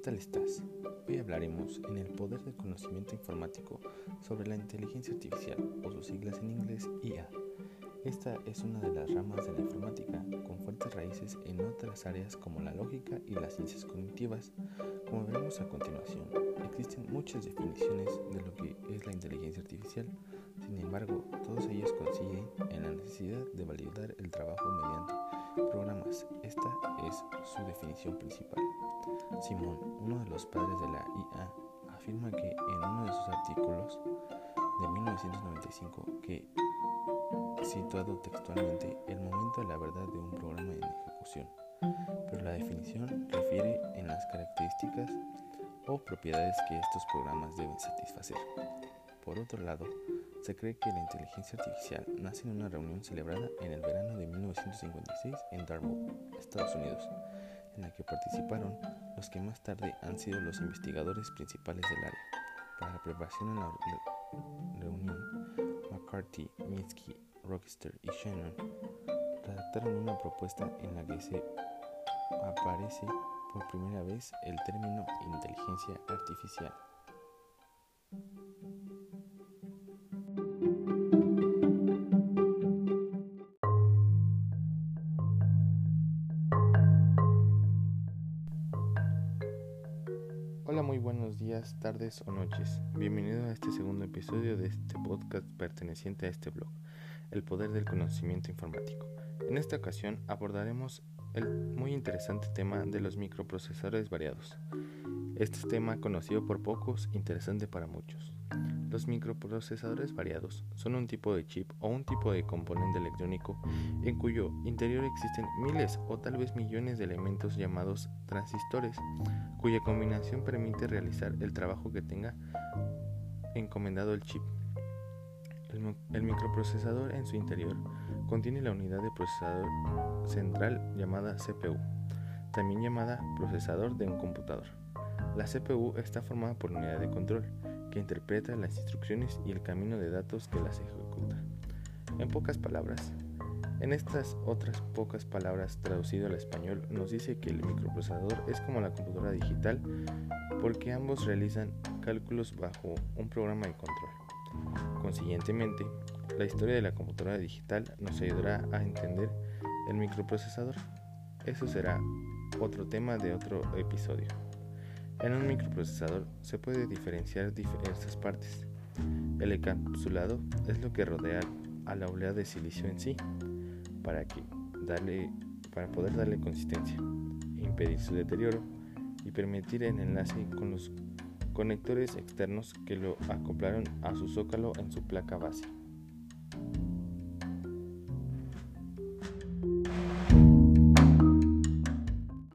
tal estás? Hoy hablaremos en el poder del conocimiento informático sobre la inteligencia artificial o sus siglas en inglés IA. Esta es una de las ramas de la informática con fuertes raíces en otras áreas como la lógica y las ciencias cognitivas. Como veremos a continuación, existen muchas definiciones de lo que es la inteligencia artificial, sin embargo, todos ellos coinciden en la necesidad de validar el trabajo programas. Esta es su definición principal. Simón, uno de los padres de la IA, afirma que en uno de sus artículos de 1995 que, situado textualmente, el momento de la verdad de un programa en ejecución, pero la definición refiere en las características o propiedades que estos programas deben satisfacer. Por otro lado, se cree que la inteligencia artificial nace en una reunión celebrada en el verano de 1956 en Dartmouth, Estados Unidos, en la que participaron los que más tarde han sido los investigadores principales del área. Para la preparación en la reunión, McCarthy, Minsky, Rochester y Shannon redactaron una propuesta en la que se aparece por primera vez el término inteligencia artificial. Hola, muy buenos días, tardes o noches. Bienvenido a este segundo episodio de este podcast perteneciente a este blog, El Poder del Conocimiento Informático. En esta ocasión abordaremos el muy interesante tema de los microprocesadores variados. Este tema conocido por pocos, interesante para muchos. Los microprocesadores variados son un tipo de chip o un tipo de componente electrónico en cuyo interior existen miles o tal vez millones de elementos llamados transistores, cuya combinación permite realizar el trabajo que tenga encomendado el chip. El, microprocesador en su interior contiene la unidad de procesador central llamada CPU, también llamada procesador de un computador. La CPU está formada por unidad de control, que interpreta las instrucciones y el camino de datos que las ejecuta. En pocas palabras, en estas otras pocas palabras traducido al español nos dice que el microprocesador es como la computadora digital porque ambos realizan cálculos bajo un programa de control. Consiguientemente, la historia de la computadora digital nos ayudará a entender el microprocesador. Eso será otro tema de otro episodio. En un microprocesador se puede diferenciar diversas partes. El encapsulado es lo que rodea a la oleada de silicio en sí, para, que darle, para poder darle consistencia, impedir su deterioro y permitir el enlace con los conectores externos que lo acoplaron a su zócalo en su placa base.